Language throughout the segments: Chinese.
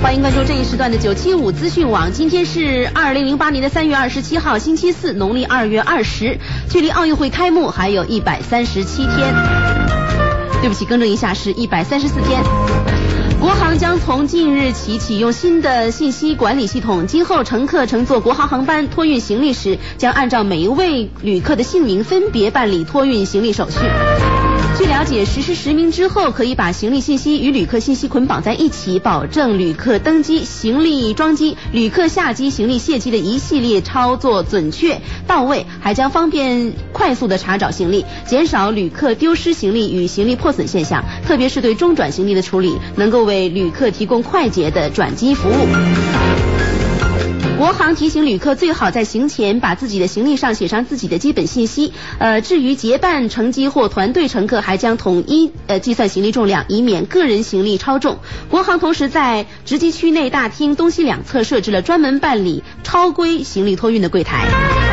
欢迎关注这一时段的九七五资讯网。今天是二零零八年的三月二十七号，星期四，农历二月二十，距离奥运会开幕还有一百三十七天。对不起，更正一下，是一百三十四天。国航将从近日起启用新的信息管理系统，今后乘客乘坐国航航班托运行李时，将按照每一位旅客的姓名分别办理托运行李手续。据了解，实施实名之后，可以把行李信息与旅客信息捆绑在一起，保证旅客登机、行李装机、旅客下机、行李卸机的一系列操作准确到位，还将方便快速的查找行李，减少旅客丢失行李与行李破损现象。特别是对中转行李的处理，能够为旅客提供快捷的转机服务。国航提醒旅客，最好在行前把自己的行李上写上自己的基本信息。呃，至于结伴乘机或团队乘客，还将统一呃计算行李重量，以免个人行李超重。国航同时在值机区内大厅东西两侧设置了专门办理超规行李托运的柜台。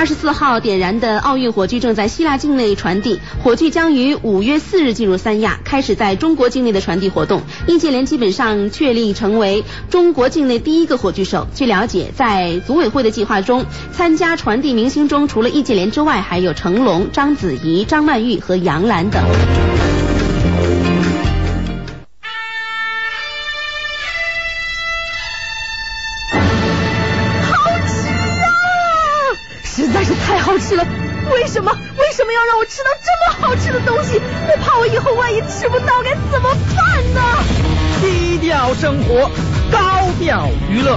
二十四号点燃的奥运火炬正在希腊境内传递，火炬将于五月四日进入三亚，开始在中国境内的传递活动。易建联基本上确立成为中国境内第一个火炬手。据了解，在组委会的计划中，参加传递明星中，除了易建联之外，还有成龙、章子怡、张曼玉和杨澜等。吃不到该怎么办呢？低调生活，高调娱乐，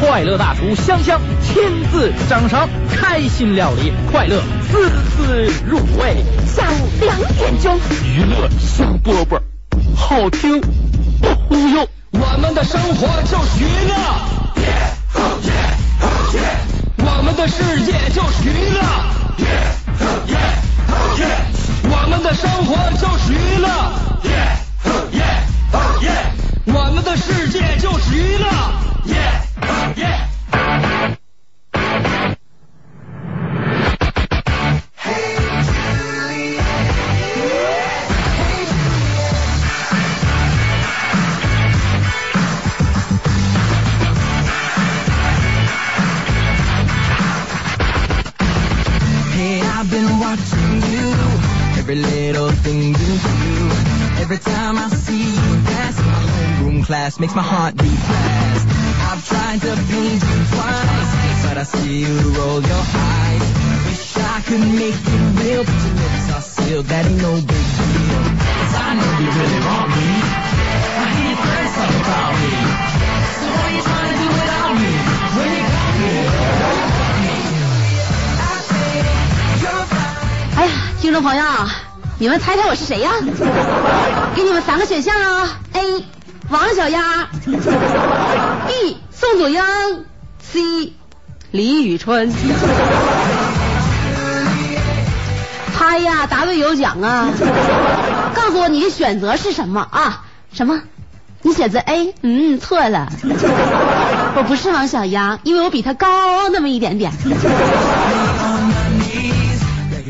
快乐大厨香香亲自掌勺，开心料理，快乐丝丝入味。下午两点钟，娱乐香饽饽，好听不忽悠。我们的生活就是娱乐。我们的世界就是娱乐，我们的生活就是娱乐，我们的世界就是娱乐。Dress makes my heart beat fast. I've tried to please you twice, but I see you roll your eyes. Wish I could make it real, but your lips are sealed. That ain't no big deal. Cause I know you really want me. I hear your friends talk about me. So what are you trying to do without me? When you got me. 听众朋友，你们猜猜我是谁呀？给你们三个选项啊：A. 王小丫，B. 宋祖英，C. 李宇春。猜呀，答对有奖啊！告诉我你的选择是什么啊？什么？你选择 A？嗯，错了，我不是王小丫，因为我比他高那么一点点。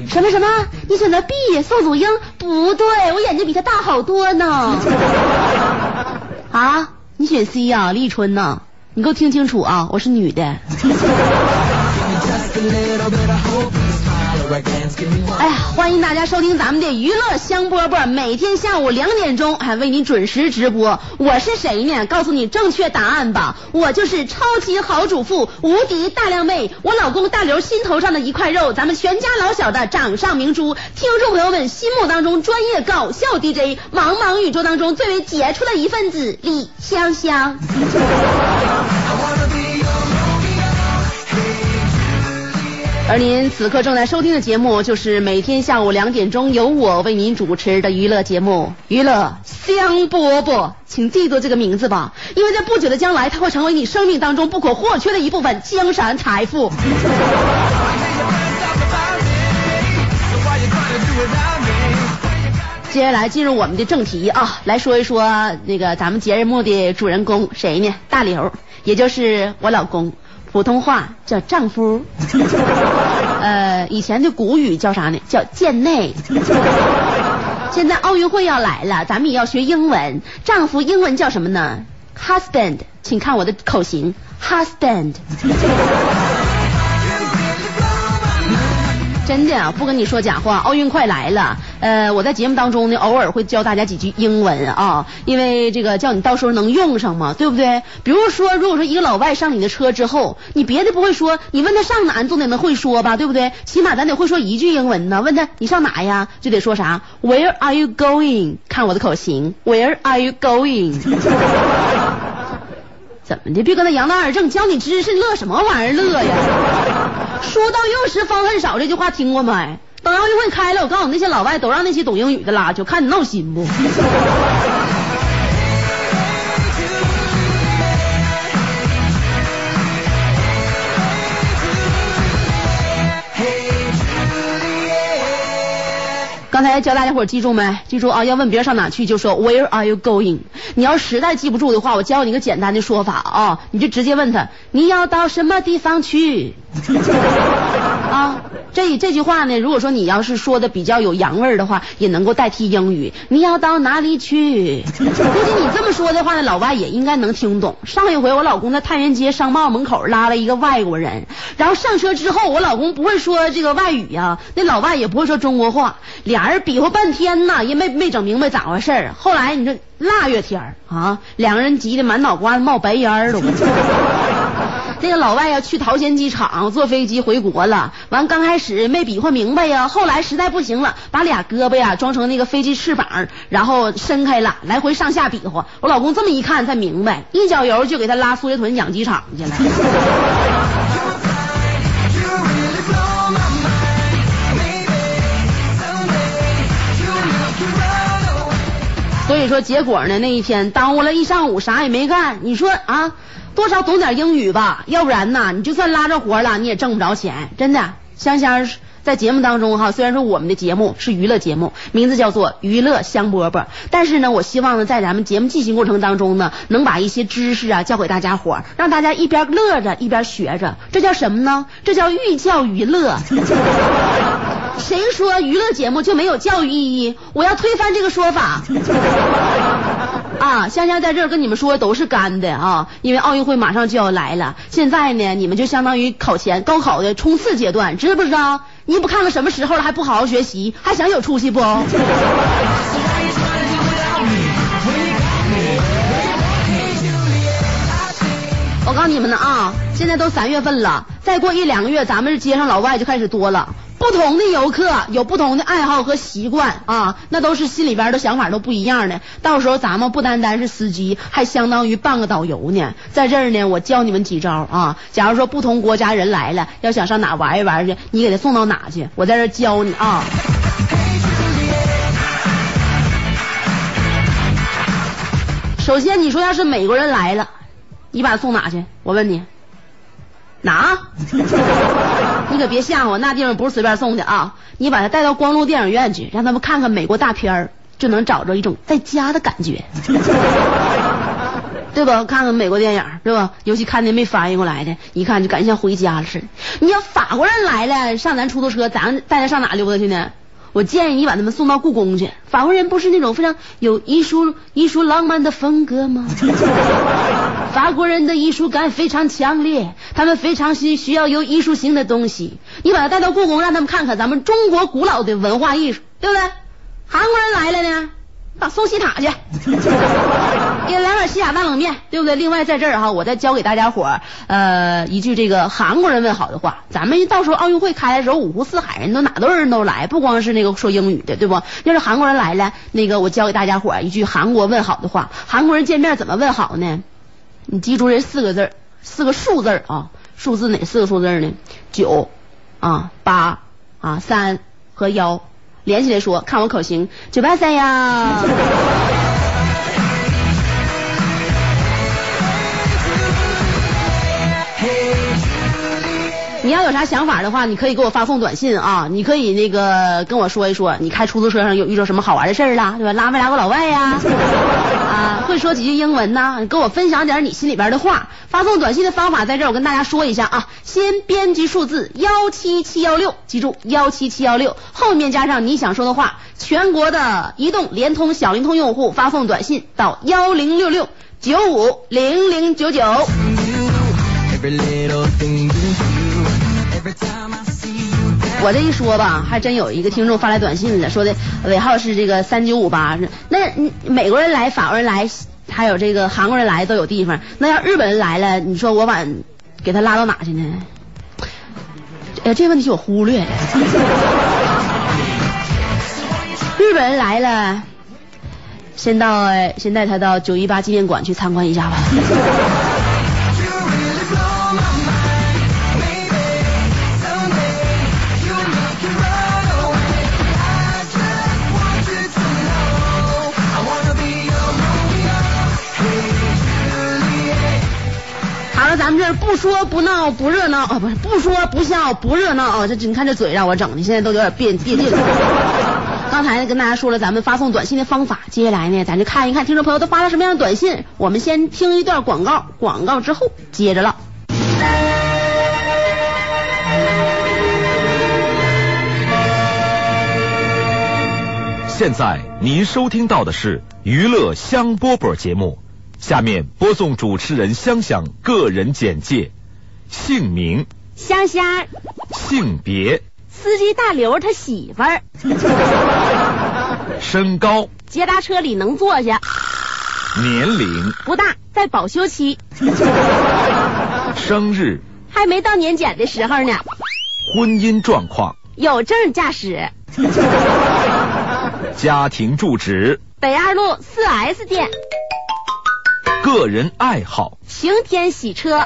什么什么？你选择 B 宋祖英？不对，我眼睛比他大好多呢。啊，你选 C 呀，李宇春呢？你给我听清楚啊，我是女的。哎呀，欢迎大家收听咱们的娱乐香饽饽，每天下午两点钟还为你准时直播。我是谁呢？告诉你正确答案吧，我就是超级好主妇，无敌大靓妹，我老公大刘心头上的一块肉，咱们全家老小的掌上明珠，听众朋友们心目当中专业搞笑 DJ，茫茫宇宙当中最为杰出的一份子，李香香。而您此刻正在收听的节目，就是每天下午两点钟由我为您主持的娱乐节目《娱乐香饽饽》，请记住这个名字吧，因为在不久的将来，它会成为你生命当中不可或缺的一部分江山财富。接下来进入我们的正题啊，来说一说那个咱们节日目的主人公谁呢？大刘，也就是我老公。普通话叫丈夫，呃，以前的古语叫啥呢？叫贱内。现在奥运会要来了，咱们也要学英文。丈夫英文叫什么呢？husband，请看我的口型，husband。真的啊，不跟你说假话，奥运快来了。呃，我在节目当中呢，偶尔会教大家几句英文啊，因为这个叫你到时候能用上嘛，对不对？比如说，如果说一个老外上你的车之后，你别的不会说，你问他上哪，你总得能会说吧，对不对？起码咱得会说一句英文呢。问他你上哪呀，就得说啥？Where are you going？看我的口型，Where are you going？怎么的？别跟他扬大耳正，教你知识，乐什么玩意儿乐呀？书到用时方恨少，这句话听过没？等奥运会开了，我告诉你，那些老外都让那些懂英语的拉去，看你闹心不？刚才教大家伙记住没？记住啊！要问别人上哪去，就说 Where are you going？你要实在记不住的话，我教你个简单的说法啊，你就直接问他你要到什么地方去 啊？这这句话呢，如果说你要是说的比较有洋味儿的话，也能够代替英语。你要到哪里去？估计你这么说的话呢，老外也应该能听懂。上一回我老公在太原街商贸门口拉了一个外国人，然后上车之后，我老公不会说这个外语呀，那老外也不会说中国话，俩人比划半天呢，也没没整明白咋回事儿。后来你说腊月天啊，两个人急得满脑瓜子冒白烟儿了。那个老外要去桃仙机场坐飞机回国了，完刚开始没比划明白呀，后来实在不行了，把俩胳膊呀装成那个飞机翅膀，然后伸开了，来回上下比划。我老公这么一看才明白，一脚油就给他拉苏家屯养鸡场去了。所以说结果呢，那一天耽误了一上午，啥也没干。你说啊？多少懂点英语吧，要不然呢，你就算拉着活了，你也挣不着钱。真的，香香在节目当中哈，虽然说我们的节目是娱乐节目，名字叫做娱乐香饽饽，但是呢，我希望呢，在咱们节目进行过程当中呢，能把一些知识啊教给大家伙儿，让大家一边乐着一边学着。这叫什么呢？这叫寓教于乐。谁说娱乐节目就没有教育意义？我要推翻这个说法。啊，香香在这儿跟你们说都是干的啊，因为奥运会马上就要来了。现在呢，你们就相当于考前高考的冲刺阶段，知不知道？你不看看什么时候了，还不好好学习，还想有出息不？我告诉你们呢啊，现在都三月份了，再过一两个月，咱们街上老外就开始多了。不同的游客有不同的爱好和习惯啊，那都是心里边的想法都不一样的。到时候咱们不单单是司机，还相当于半个导游呢。在这儿呢，我教你们几招啊。假如说不同国家人来了，要想上哪玩一玩去，你给他送到哪去？我在这教你啊。首先，你说要是美国人来了，你把他送哪去？我问你，哪？你可别吓我，那地方不是随便送的啊！你把他带到光路电影院去，让他们看看美国大片儿，就能找着一种在家的感觉，对吧？看看美国电影，对吧？尤其看那没翻译过来的，一看就感觉像回家了似的。你要法国人来了，上咱出租车，咱带他上哪溜达去呢？我建议你把他们送到故宫去。法国人不是那种非常有艺术、艺术浪漫的风格吗？法国人的艺术感非常强烈，他们非常需需要有艺术性的东西。你把他带到故宫，让他们看看咱们中国古老的文化艺术，对不对？韩国人来了呢，把送西塔去，给来碗西塔大冷面，对不对？另外在这儿哈，我再教给大家伙儿呃一句这个韩国人问好的话。咱们到时候奥运会开的时候，五湖四海人都哪都人都来，不光是那个说英语的，对不？要是韩国人来了，那个我教给大家伙儿一句韩国问好的话。韩国人见面怎么问好呢？你记住这四个字儿，四个数字啊，数字哪四个数字呢？九啊，八啊，三和幺，连起来说，看我口型，九八三呀。要有啥想法的话，你可以给我发送短信啊，你可以那个跟我说一说，你开出租车上有遇到什么好玩的事儿啦，对吧？拉没拉过老外呀？啊，会说几句英文呢？跟我分享点你心里边的话。发送短信的方法在这儿，我跟大家说一下啊。先编辑数字幺七七幺六，记住幺七七幺六，后面加上你想说的话。全国的移动、联通、小灵通用户发送短信到幺零六六九五零零九九。我这一说吧，还真有一个听众发来短信了，说的尾号是这个三九五八，那美国人来、法国人来，还有这个韩国人来都有地方。那要日本人来了，你说我把给他拉到哪去呢？呃，这问题我忽略。日本人来了，先到先带他到九一八纪念馆去参观一下吧。不说不闹不热闹啊，不是不说不笑不热闹啊，这你看这嘴让我整的，现在都有点别别劲。刚才呢跟大家说了咱们发送短信的方法，接下来呢咱就看一看听众朋友都发了什么样的短信。我们先听一段广告，广告之后接着唠。现在您收听到的是娱乐香饽饽节目，下面播送主持人香香个人简介：姓名、香香，性别、司机大刘他媳妇儿，身高、捷达车里能坐下，年龄、不大，在保修期，生日、还没到年检的时候呢，婚姻状况、有证驾驶，家庭住址、北二路四 S 店，个人爱好、晴天洗车。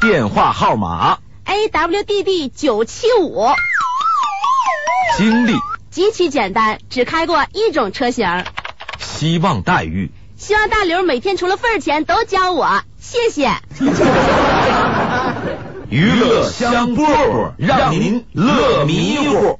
电话号码、，AWDD 九七五，经历、极其简单，只开过一种车型，希望待遇。希望大刘每天除了份儿钱都教我，谢谢。娱乐香饽饽，让您乐迷糊。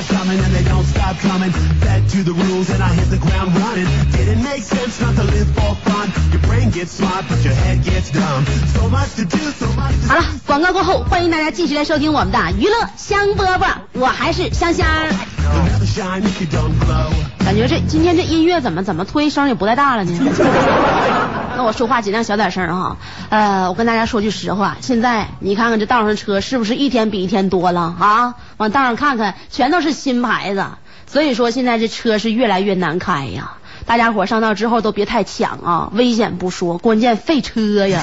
Well, the years start coming and they don't stop coming. Fed to the rules and I hit the ground running. Didn't make sense not to live for fun. Your brain gets smart, but your head gets dumb. So much to do, so much to 好了，广告过后，欢迎大家继续来收听我们的娱乐香饽饽，我还是香香。感觉这今天这音乐怎么怎么突然声也不带大了呢？那我说话尽量小点声啊。呃，我跟大家说句实话，现在你看看这道上车是不是一天比一天多了啊？往道上看看，全都是新牌子，所以说现在这车是越来越难开呀。大家伙上道之后都别太抢啊，危险不说，关键费车呀。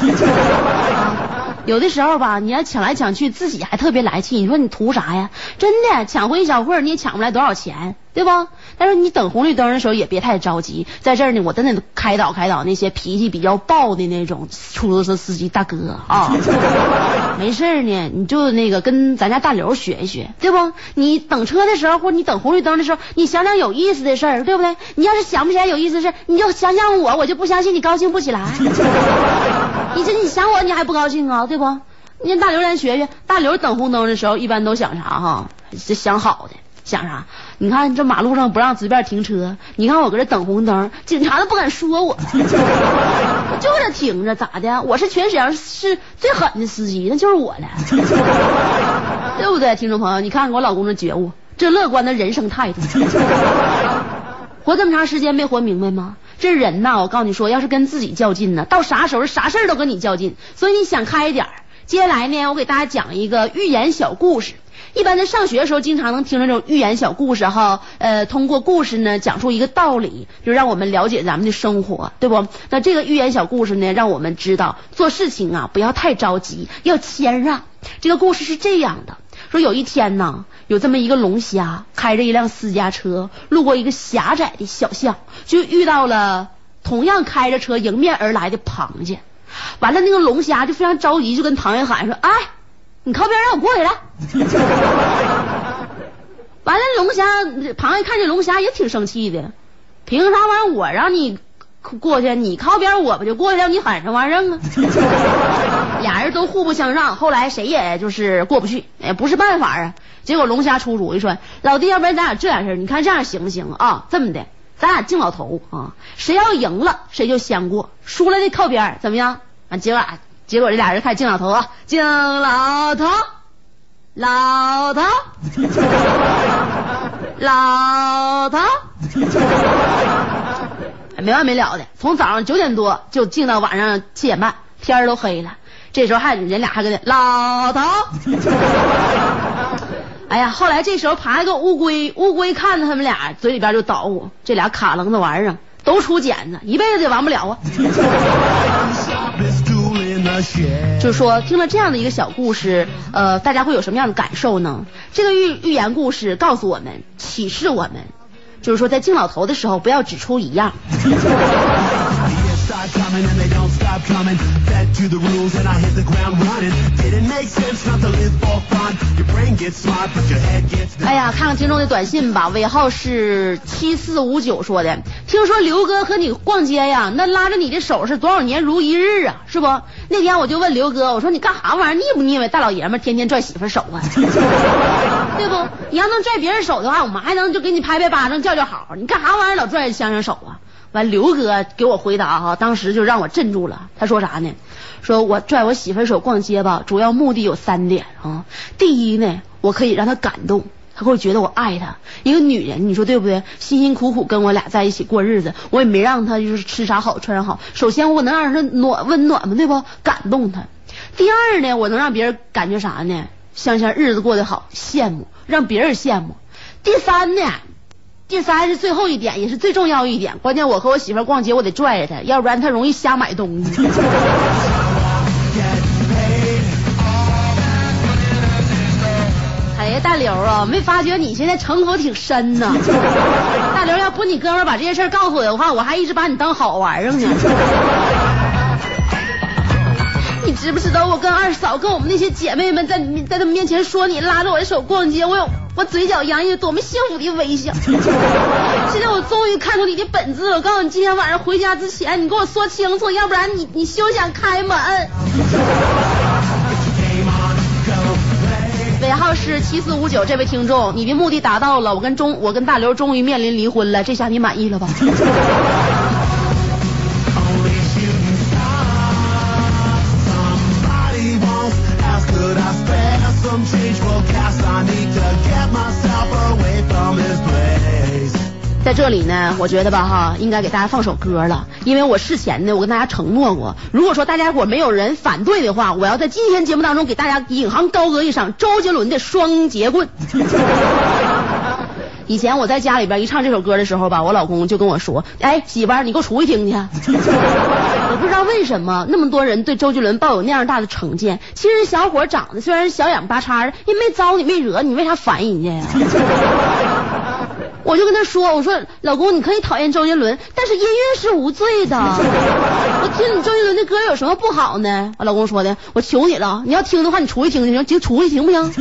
有的时候吧，你要抢来抢去，自己还特别来气。你说你图啥呀？真的，抢回一小会儿你也抢不来多少钱，对不？但是你等红绿灯的时候也别太着急。在这儿呢，我真的开导开导那些脾气比较暴的那种出租车司机大哥啊，没事儿呢，你就那个跟咱家大刘学一学，对不？你等车的时候或者你等红绿灯的时候，你想想有意思的事儿，对不对？你要是想不起来有意思的事儿，你就想想我，我就不相信你高兴不起来。你这你想我，你还不高兴啊？对不？你让大刘咱学学，大刘等红灯的时候一般都想啥哈？这想好的，想啥？你看这马路上不让随便停车，你看我搁这等红灯，警察都不敢说我，我 就这停着，咋的？我是全沈阳市最狠的司机，那就是我了，对不对？听众朋友，你看我老公这觉悟，这乐观的人生态度。活这么长时间没活明白吗？这人呐，我告诉你说，要是跟自己较劲呢，到啥时候啥事儿都跟你较劲，所以你想开一点。接下来呢，我给大家讲一个寓言小故事。一般在上学的时候，经常能听这种寓言小故事哈，呃，通过故事呢讲述一个道理，就让我们了解咱们的生活，对不？那这个寓言小故事呢，让我们知道做事情啊不要太着急，要谦让。这个故事是这样的：说有一天呢，有这么一个龙虾开着一辆私家车，路过一个狭窄的小巷，就遇到了同样开着车迎面而来的螃蟹。完了，那个龙虾就非常着急，就跟螃蟹喊说：“哎，你靠边让我过去来。”完了，龙虾螃蟹看见龙虾也挺生气的，凭啥玩意儿我让你过去，你靠边我不就过去了？你喊什么玩意儿啊？俩人都互不相让，后来谁也就是过不去，也不是办法啊。结果龙虾出主意说：“老弟，要不然咱俩这样式儿，你看这样行不行啊？这么的，咱俩敬老头啊，谁要赢了谁就先过，输了的靠边，怎么样？啊，结果结果这俩人开始敬老头啊，敬老头，老头，老头，没完没了的，从早上九点多就敬到晚上七点半，天儿都黑了。这时候还人俩还跟那老头。哎呀，后来这时候爬一个乌龟，乌龟看着他们俩嘴里边就捣鼓，这俩卡楞子玩意儿都出茧子，一辈子也完不了啊。就是说，听了这样的一个小故事，呃，大家会有什么样的感受呢？这个寓寓言故事告诉我们，启示我们，就是说在敬老头的时候，不要只出一样。Coming and they don't stop coming. Fed to the rules and I hit the ground running. Didn't make sense not to live for fun. Your brain gets smart, but your head gets 哎呀，看看听众的短信吧，尾号是七四五九说的，听说刘哥和你逛街呀，那拉着你的手是多少年如一日啊，是不？那天我就问刘哥，我说你干啥玩意儿，腻不腻歪？大老爷们天天拽媳妇手啊，对不？你要能拽别人手的话，我们还能就给你拍拍巴掌叫叫好，你干啥玩意儿老拽香香手啊？完，刘哥给我回答哈，当时就让我镇住了。他说啥呢？说我拽我媳妇手逛街吧，主要目的有三点啊。第一呢，我可以让她感动，她会觉得我爱她。一个女人，你说对不对？辛辛苦苦跟我俩在一起过日子，我也没让她就是吃啥好穿啥好。首先我能让她暖温暖嘛，对不？感动她。第二呢，我能让别人感觉啥呢？香香日子过得好，羡慕，让别人羡慕。第三呢，第三是最后一点，也是最重要一点。关键我和我媳妇逛街，我得拽着她，要不然她容易瞎买东西。哎呀，大刘啊，没发觉你现在城府挺深呐？大刘，要不你哥们把这件事告诉我的话，我还一直把你当好玩儿呢。你知不知道我跟二嫂跟我们那些姐妹们在你在他们面前说你拉着我的手逛街，我有我嘴角洋溢着多么幸福的微笑。现在我终于看出你的本质了，我告诉你，今天晚上回家之前你给我说清楚，要不然你你休想开门。尾号是七四五九，这位听众，你的目的达到了，我跟中我跟大刘终于面临离婚了，这下你满意了吧？在这里呢，我觉得吧哈，应该给大家放首歌了，因为我事前呢，我跟大家承诺过，如果说大家伙没有人反对的话，我要在今天节目当中给大家引吭高歌一场周杰伦的《双截棍》。以前我在家里边一唱这首歌的时候吧，我老公就跟我说：“哎，媳妇儿，你给我出去听去。”我不知道为什么那么多人对周杰伦抱有那样大的成见。其实小伙长得虽然小眼巴叉的，也没招你没惹你，为啥烦人家呀？我就跟他说：“我说老公，你可以讨厌周杰伦，但是音乐是无罪的。我听你周杰伦的歌有什么不好呢？”我老公说的：“我求你了，你要听的话，你出去听听，就出去行不行？”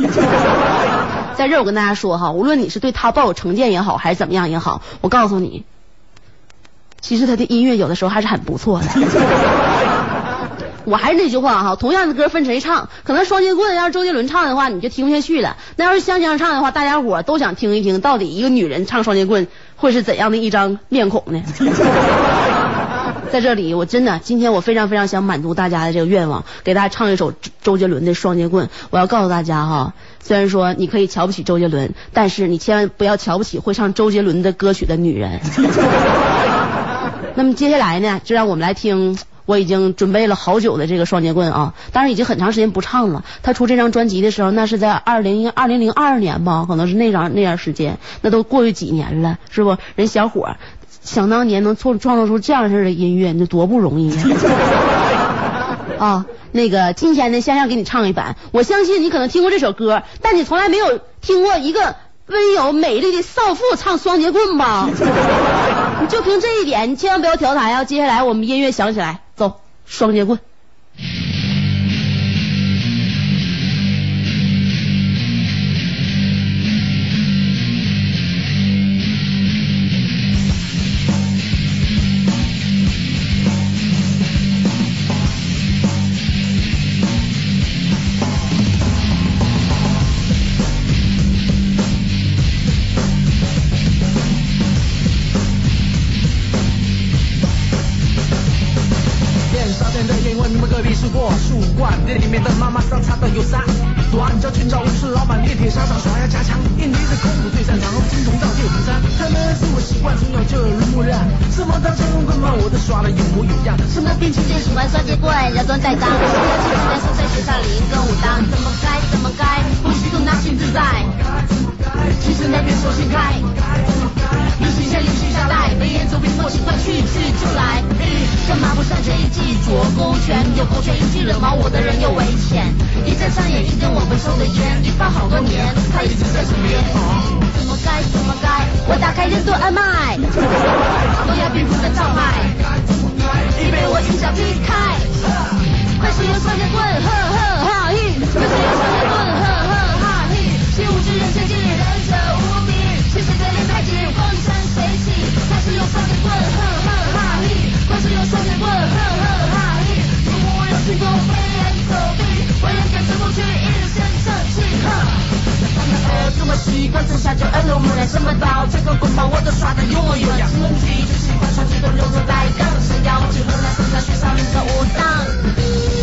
在这儿我跟大家说哈，无论你是对他抱有成见也好，还是怎么样也好，我告诉你，其实他的音乐有的时候还是很不错的。我还是那句话哈，同样的歌分谁唱，可能双截棍要是周杰伦唱的话，你就听不下去了；那要是香香唱的话，大家伙都想听一听，到底一个女人唱双截棍会是怎样的一张面孔呢？在这里，我真的今天我非常非常想满足大家的这个愿望，给大家唱一首周周杰伦的《双截棍》。我要告诉大家哈，虽然说你可以瞧不起周杰伦，但是你千万不要瞧不起会唱周杰伦的歌曲的女人。那么接下来呢，就让我们来听我已经准备了好久的这个双截棍啊，当然已经很长时间不唱了。他出这张专辑的时候，那是在二零二零零二年吧，可能是那张那段时间，那都过去几年了，是不？人小伙想当年能创创造出这样式的音乐，那多不容易呀、啊！那个今天呢，香香给你唱一版，我相信你可能听过这首歌，但你从来没有听过一个温柔美丽的少妇唱双截棍吧？你就凭这一点，你千万不要调台啊！接下来我们音乐响起来，走，双截棍。破树冠，店里面的妈妈桑擦的有啥？短脚去找武士老板，练铁砂掌，耍呀加枪。印尼的功夫最擅长，金铜罩铁红衫。他们是我习惯，从小就耳濡目染。什么当前棍棒，我都耍的有模有样。什么兵器最喜欢双截棍，摇装带当。现在技术在手在学校里跟武当，怎么该怎么该，呼吸都拿心自在。其实那边手心开，流行下流行下来，飞檐走壁默契快去去就来。干嘛不上前一记左勾拳，右勾拳一记惹毛我的人又危险。一再上演一根我们抽的烟，一放好多年，他一直在身边。怎么该怎么该，我打开任督二脉，高压冰封的障碍，已被我一脚踢开。快使用双截棍，呵呵哈嘿！快使用双截棍，呵呵哈嘿！习武之人切记，忍者无双截棍，哼哼哈嘿！快使用双截棍，哼哼哈嘿！如果我有轻功，飞檐走壁，我也跟着过去，一身正气，呵。呃，跟我习惯，剩下就耳濡目染，什么刀，这个棍棒我都耍得有模有样。身体最喜欢双截棍，流着来让闪耀，只能来参加学少林的武当。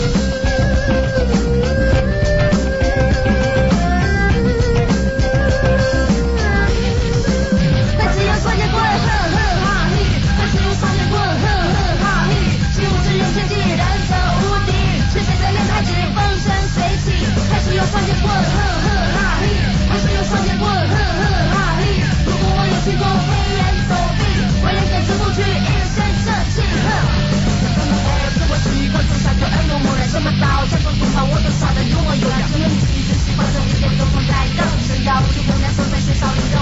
是少林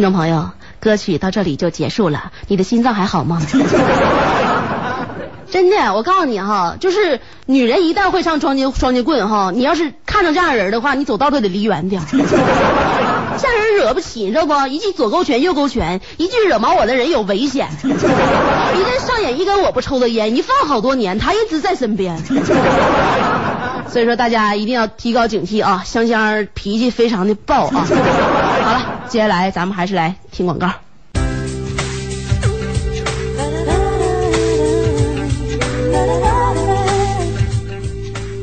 听众朋友，歌曲到这里就结束了，你的心脏还好吗？真的，我告诉你哈，就是女人一旦会唱双截双截棍哈，你要是看着这样人的话，你走道都得离远点。这样人惹不起，你知道不？一句左勾拳右勾拳，一句惹毛我的人有危险。一旦上演一根我不抽的烟，一放好多年，他一直在身边。所以说大家一定要提高警惕啊！香香脾气非常的暴啊。接下来咱们还是来听广告。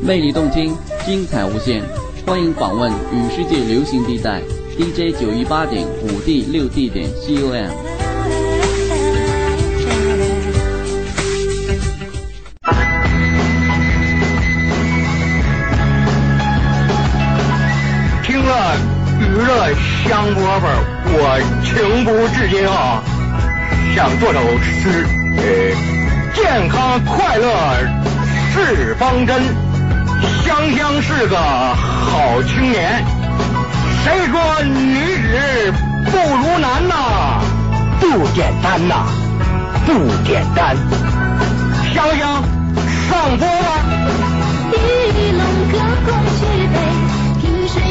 魅力动听，精彩无限，欢迎访问与世界流行地带 DJ 九一八点五 D 六 D 点 COM。香饽饽，我情不自禁啊，想做首诗，呃，健康快乐是方针，香香是个好青年，谁说女子不如男呐？不简单呐，不简单，香香上播吧。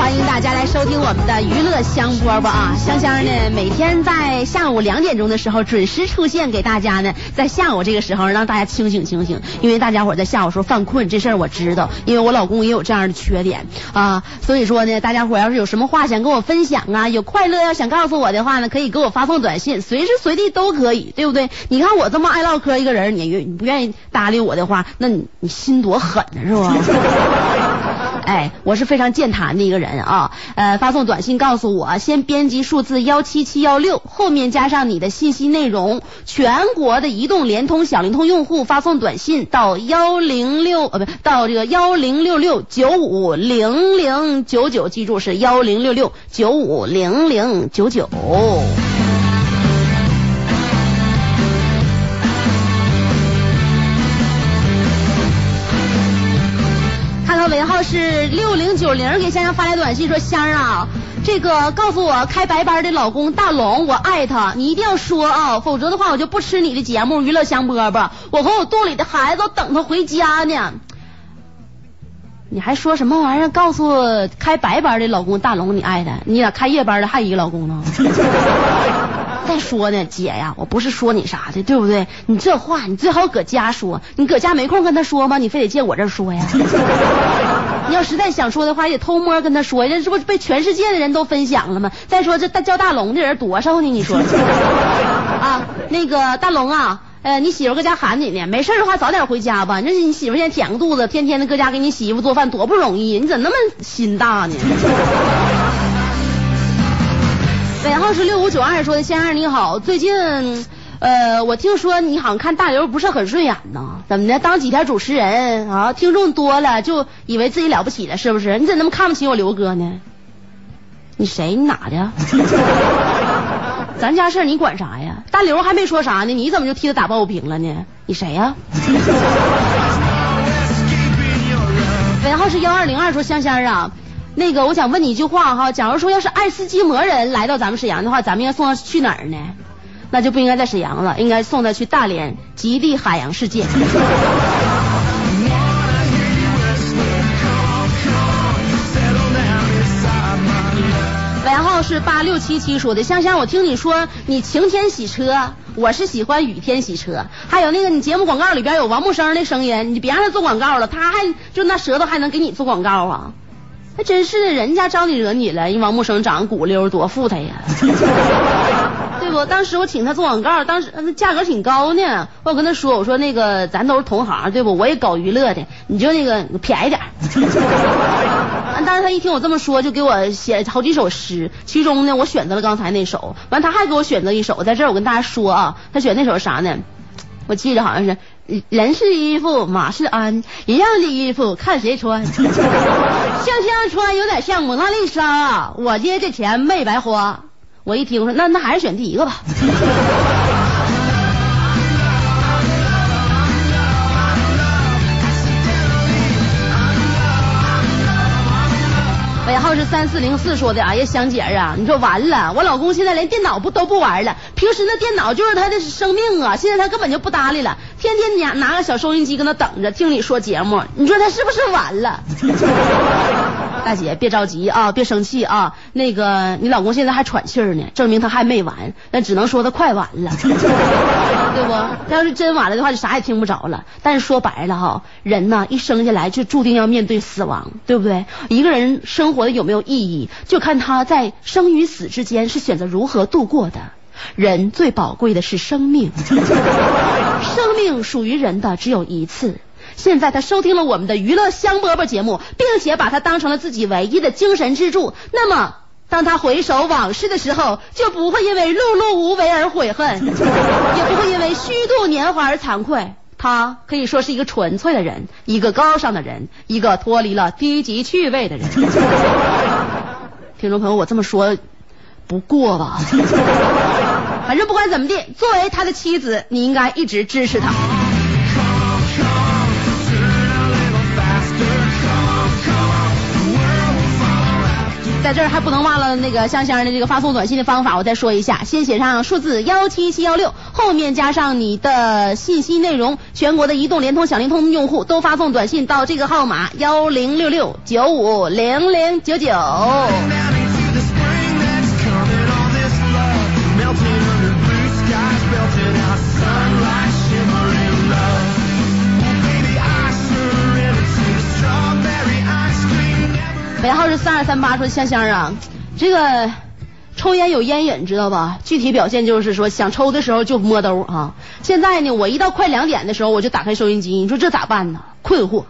欢迎大家来收听我们的娱乐香饽饽啊！香香呢，每天在下午两点钟的时候准时出现给大家呢，在下午这个时候让大家清醒清醒，因为大家伙在下午时候犯困这事儿我知道，因为我老公也有这样的缺点啊，所以说呢，大家伙要是有什么话想跟我分享啊，有快乐要想告诉我的话呢，可以给我发送短信，随时随地都可以，对不对？你看我这么爱唠嗑一个人，你愿你不愿意搭理我的话，那你你心多狠呢，是吧？哎，我是非常健谈的一个人啊，呃，发送短信告诉我，先编辑数字幺七七幺六，后面加上你的信息内容，全国的移动、联通、小灵通用户发送短信到幺零六呃不到这个幺零六六九五零零九九，记住是幺零六六九五零零九九。号是六零九零，给香香发来短信说：“香儿啊，这个告诉我开白班的老公大龙，我爱他，你一定要说啊，否则的话我就不吃你的节目娱乐香饽饽。我和我肚里的孩子等他回家呢。你还说什么玩意儿？告诉开白班的老公大龙你爱他，你俩开夜班的还一个老公呢？再说呢，姐呀，我不是说你啥的，对不对？你这话你最好搁家说，你搁家没空跟他说吗？你非得借我这说呀？你要实在想说的话，也偷摸跟他说，这这不被全世界的人都分享了吗？再说这大叫大龙的人多少呢？你说啊？那个大龙啊，呃，你媳妇搁家喊你呢，没事的话早点回家吧。你这你媳妇现在舔个肚子，天天的搁家给你洗衣服做饭，多不容易，你怎么那么心大呢？尾号是六五九二说的，先生你好，最近呃，我听说你好像看大刘不是很顺眼呢，怎么的？当几天主持人啊，听众多了就以为自己了不起了，是不是？你怎么那么看不起我刘哥呢？你谁？你哪的？咱家事儿你管啥呀？大刘还没说啥呢，你怎么就替他打抱不平了呢？你谁呀？尾号是幺二零二说香香啊。那个，我想问你一句话哈，假如说要是爱斯基摩人来到咱们沈阳的话，咱们要送他去哪儿呢？那就不应该在沈阳了，应该送他去大连极地海洋世界。尾号是八六七七说的，香香，我听你说你晴天洗车，我是喜欢雨天洗车。还有那个你节目广告里边有王木生的声音，你别让他做广告了，他还就那舌头还能给你做广告啊？还真是的，人家招你惹你了？人王木生长得鼓溜，多富态呀，对不？当时我请他做广告，当时那价格挺高呢。我跟他说，我说那个咱都是同行，对不？我也搞娱乐的，你就那个便宜点。但是他一听我这么说，就给我写好几首诗，其中呢，我选择了刚才那首。完，他还给我选择一首，在这我跟大家说啊，他选那首啥呢？我记得好像是。人是衣服，马是鞍，一样的衣服看谁穿。香香穿有点像蒙娜丽莎，我爹这钱没白花。我一听说，那那还是选第一个吧。尾号是三四零四说的，哎呀，香姐啊，你说完了，我老公现在连电脑不都不玩了，平时那电脑就是他的生命啊，现在他根本就不搭理了，天天拿拿个小收音机搁那等着听你说节目，你说他是不是完了？大姐别着急啊，别生气啊，那个你老公现在还喘气儿呢，证明他还没完，那只能说他快完了，对不？他要是真完了的话，就啥也听不着了。但是说白了哈，人呢一生下来就注定要面对死亡，对不对？一个人生活的有没有意义，就看他在生与死之间是选择如何度过的。人最宝贵的是生命，生命属于人的只有一次。现在他收听了我们的娱乐香饽饽节目，并且把它当成了自己唯一的精神支柱。那么，当他回首往事的时候，就不会因为碌碌无为而悔恨，也不会因为虚度年华而惭愧。他可以说是一个纯粹的人，一个高尚的人，一个脱离了低级趣味的人。听众朋友，我这么说不过吧？反正不管怎么地，作为他的妻子，你应该一直支持他。在这儿还不能忘了那个香香的这个发送短信的方法，我再说一下，先写上数字幺七七幺六，后面加上你的信息内容，全国的移动、联通、小灵通用户都发送短信到这个号码幺零六六九五零零九九。尾号是三二三八，说香香啊，这个抽烟有烟瘾，知道吧？具体表现就是说，想抽的时候就摸兜啊。现在呢，我一到快两点的时候，我就打开收音机，你说这咋办呢？困惑，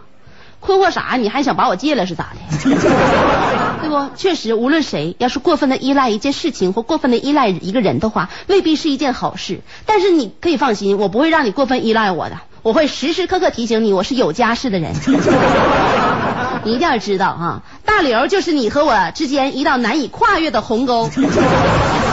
困惑啥？你还想把我戒了是咋的？对不？确实，无论谁要是过分的依赖一件事情或过分的依赖一个人的话，未必是一件好事。但是你可以放心，我不会让你过分依赖我的，我会时时刻刻提醒你，我是有家室的人。你一定要知道啊，大刘就是你和我之间一道难以跨越的鸿沟。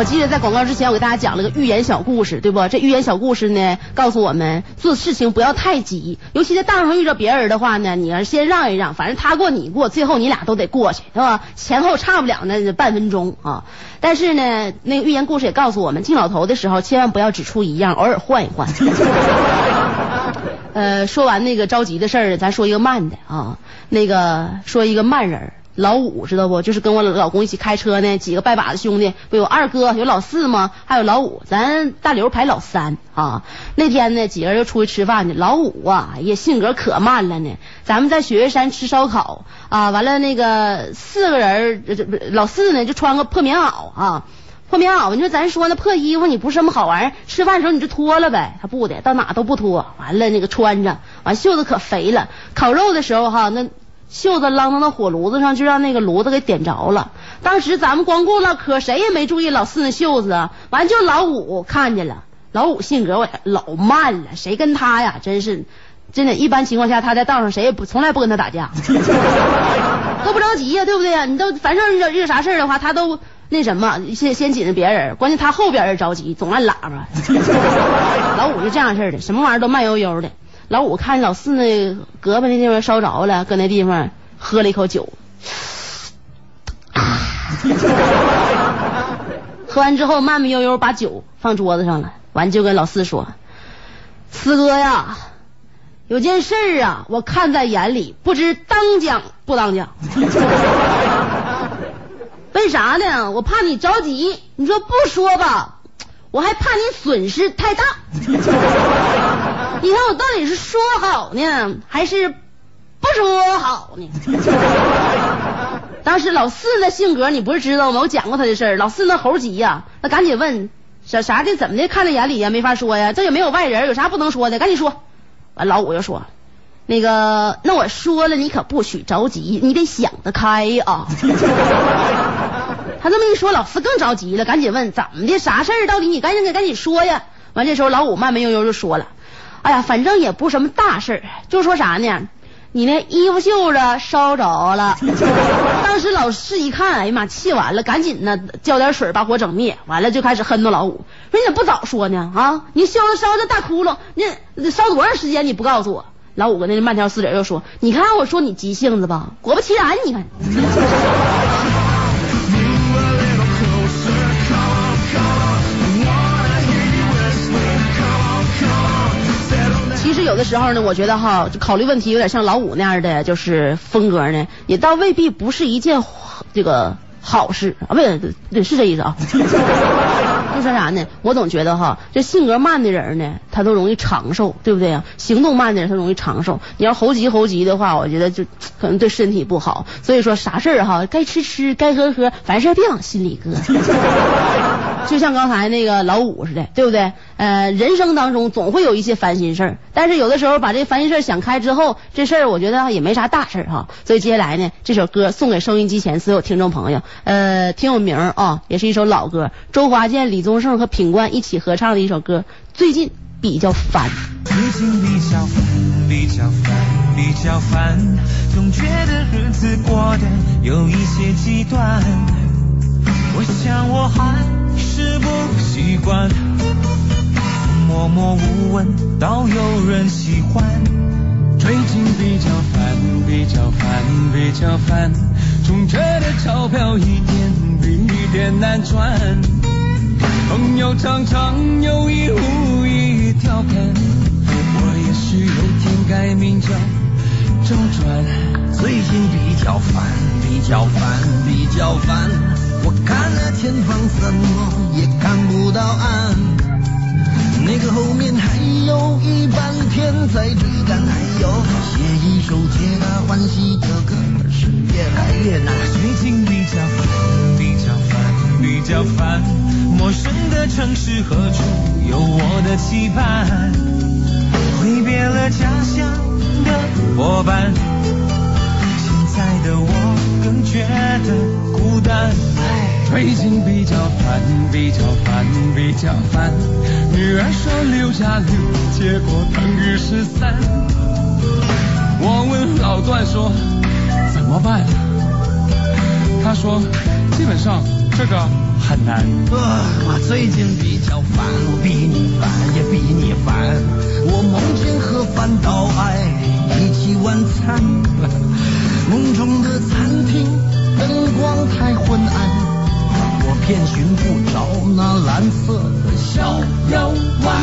我记得在广告之前，我给大家讲了个寓言小故事，对不？这寓言小故事呢，告诉我们做事情不要太急，尤其在道上遇着别人的话呢，你要先让一让，反正他过你过，最后你俩都得过去，对吧？前后差不了那半分钟啊。但是呢，那个寓言故事也告诉我们，敬老头的时候千万不要只出一样，偶尔换一换。呃，说完那个着急的事儿，咱说一个慢的啊，那个说一个慢人儿。老五知道不？就是跟我老公一起开车呢，几个拜把子兄弟，不有二哥，有老四吗？还有老五，咱大刘排老三啊。那天呢，几个人又出去吃饭去，老五啊，也性格可慢了呢。咱们在雪岳山吃烧烤啊，完了那个四个人，这不老四呢就穿个破棉袄啊，破棉袄。你说咱说那破衣服，你不是什么好玩意儿，吃饭的时候你就脱了呗。他不的，到哪都不脱，完了那个穿着，完袖子可肥了。烤肉的时候哈，那。袖子啷到那火炉子上，就让那个炉子给点着了。当时咱们光顾唠嗑，谁也没注意老四那袖子啊。完就老五看见了，老五性格我老慢了，谁跟他呀？真是，真的，一般情况下他在道上谁也不从来不跟他打架，都不着急呀，对不对呀？你都反正遇遇啥事儿的话，他都那什么，先先紧着别人，关键他后边人着急，总按喇叭。老五就这样式的，什么玩意儿都慢悠悠的。老五看老四那胳膊那地方烧着了，搁那地方喝了一口酒，喝完之后慢慢悠悠把酒放桌子上了，完就跟老四说：“四哥呀，有件事啊，我看在眼里，不知当讲不当讲。为啥呢？我怕你着急，你说不说吧，我还怕你损失太大。”你看我到底是说好呢，还是不说好呢？当时老四那性格你不是知道吗？我讲过他的事儿。老四那猴急呀，那赶紧问啥啥的，怎么的？看在眼里呀，没法说呀。这也没有外人，有啥不能说的？赶紧说。完老五又说，那个那我说了，你可不许着急，你得想得开啊。他这么一说，老四更着急了，赶紧问怎么的？啥事儿？到底你赶紧给赶紧说呀。完这时候老五慢慢悠悠就说了。哎呀，反正也不是什么大事儿，就说啥呢？你那衣服袖子烧着了。当时老四一看，哎呀妈，气完了，赶紧呢浇点水把火整灭，完了就开始哼着老五，说你咋不早说呢？啊，你袖子烧这大窟窿，那烧多长时间？你不告诉我？老五跟那慢条斯理又说，你看我说你急性子吧，果不其然，你看。有的时候呢，我觉得哈，就考虑问题有点像老五那样的，就是风格呢，也倒未必不是一件这个好事啊，不对，是这意思啊。就说啥呢？我总觉得哈，这性格慢的人呢，他都容易长寿，对不对啊？行动慢的人他容易长寿。你要猴急猴急的话，我觉得就可能对身体不好。所以说啥事儿哈，该吃吃，该喝喝，凡事别往心里搁。就像刚才那个老五似的，对不对？呃，人生当中总会有一些烦心事儿，但是有的时候把这烦心事儿想开之后，这事儿我觉得也没啥大事儿哈。所以接下来呢，这首歌送给收音机前所有听众朋友，呃，挺有名啊，也是一首老歌，周华健、李宗盛和品冠一起合唱的一首歌，最近比较烦。最近比较烦，比较烦，比较烦，总觉得日子过得有一些极端。我想我还。是不习惯，默默无闻，到有人喜欢。最近比较烦，比较烦，比较烦，总觉得钞票一点比一点难赚。朋友常常有意无意调侃，我也许有天改名叫周转。最近比较烦，比较烦，比较烦。我看了前方，怎么也看不到岸。那个后面还有一半天在追赶，还有写一首皆大欢喜的歌，是越来越难。最近比比较烦，陌生的城市，何处有我的期盼？挥别了家乡的伙伴，现在的我更觉得孤单。最近比较烦，比较烦，比较烦。女儿说六加六，结果等于十三。我问老段说怎么办？他说基本上这个很难。我最近比较烦，我比你烦，也比你烦。我梦见和范岛爱一起晚餐，梦中的餐厅灯光太昏暗。我遍寻不着那蓝色的小腰弯。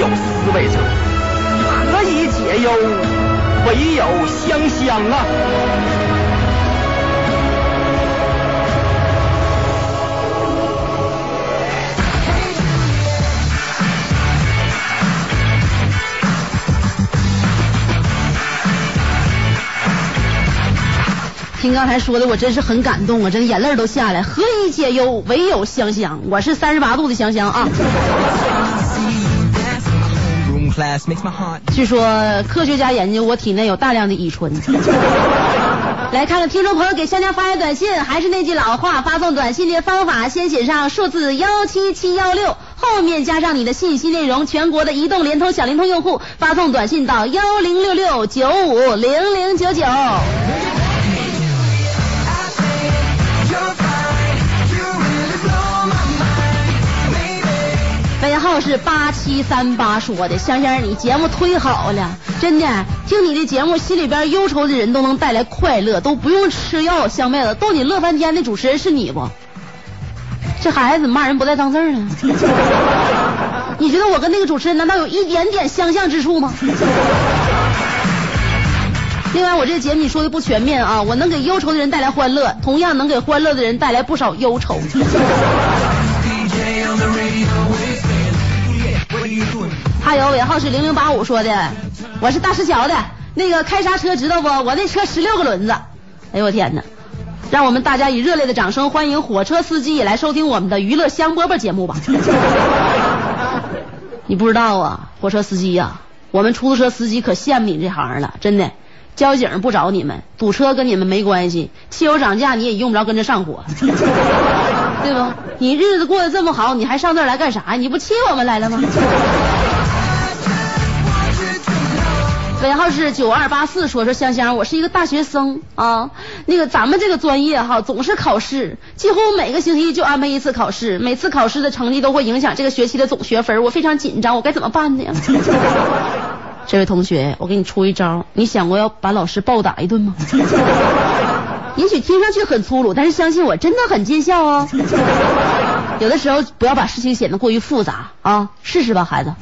有思维者，何以解忧？唯有香香啊！听刚才说的，我真是很感动啊，真的眼泪都下来。何以解忧，唯有香香。我是三十八度的香香啊。据说科学家研究我体内有大量的乙醇。来看看听众朋友给香香发来短信，还是那句老话，发送短信的方法先写上数字幺七七幺六，后面加上你的信息内容。全国的移动、联通、小灵通用户发送短信到幺零六六九五零零九九。尾号是八七三八说的，香香，你节目忒好了，真的，听你的节目，心里边忧愁的人都能带来快乐，都不用吃药。香妹子，逗你乐翻天的主持人是你不？这孩子怎么骂人不带脏字呢？你觉得我跟那个主持人难道有一点点相像之处吗？另外，我这个节目你说的不全面啊，我能给忧愁的人带来欢乐，同样能给欢乐的人带来不少忧愁。还有尾号是零零八五说的，我是大石桥的，那个开啥车知道不？我那车十六个轮子。哎呦我天哪！让我们大家以热烈的掌声欢迎火车司机也来收听我们的娱乐香饽饽节目吧。你不知道啊，火车司机呀、我们出租车司机可羡慕你这行了，真的。交警不找你们，堵车跟你们没关系，汽油涨价你也用不着跟着上火，对不？你日子过得这么好，你还上这儿来干啥？你不气我们来了吗？尾号是九二八四，说说香香，我是一个大学生啊，那个咱们这个专业哈总是考试，几乎每个星期就安排一次考试，每次考试的成绩都会影响这个学期的总学分，我非常紧张，我该怎么办呢？这位同学，我给你出一招，你想过要把老师暴打一顿吗？也许听上去很粗鲁，但是相信我，真的很见效哦。有的时候不要把事情显得过于复杂啊，试试吧，孩子。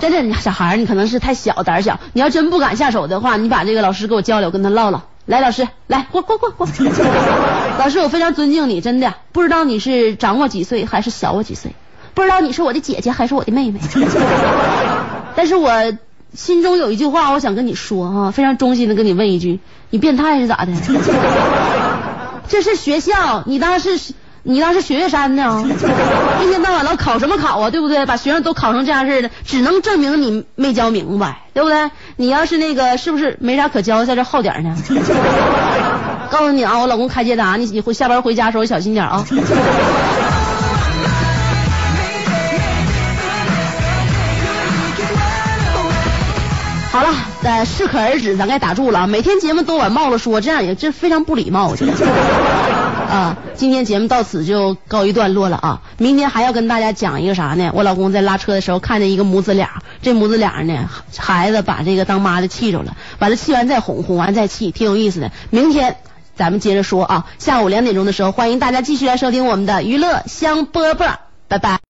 真的，你小孩儿你可能是太小胆儿小，你要真不敢下手的话，你把这个老师给我叫来，我跟他唠唠。来，老师，来，过过过过。老师，我非常尊敬你，真的，不知道你是长我几岁还是小我几岁，不知道你是我的姐姐还是我的妹妹，但是我心中有一句话，我想跟你说哈、非常衷心的跟你问一句，你变态是咋的？这是学校，你当是你当是学岳山呢？一天到晚老考什么考啊，对不对？把学生都考成这样似的，只能证明你没教明白，对不对？你要是那个是不是没啥可教，在这耗点呢？告诉你啊，我老公开捷达，你你回下班回家的时候小心点啊。好了，呃，适可而止，咱该打住了啊。每天节目都往冒了说，这样也这非常不礼貌，我觉得。啊，今天节目到此就告一段落了啊！明天还要跟大家讲一个啥呢？我老公在拉车的时候看见一个母子俩，这母子俩呢，孩子把这个当妈的气着了，完了气完再哄，哄完再气，挺有意思的。明天咱们接着说啊，下午两点钟的时候，欢迎大家继续来收听我们的娱乐香饽饽，拜拜。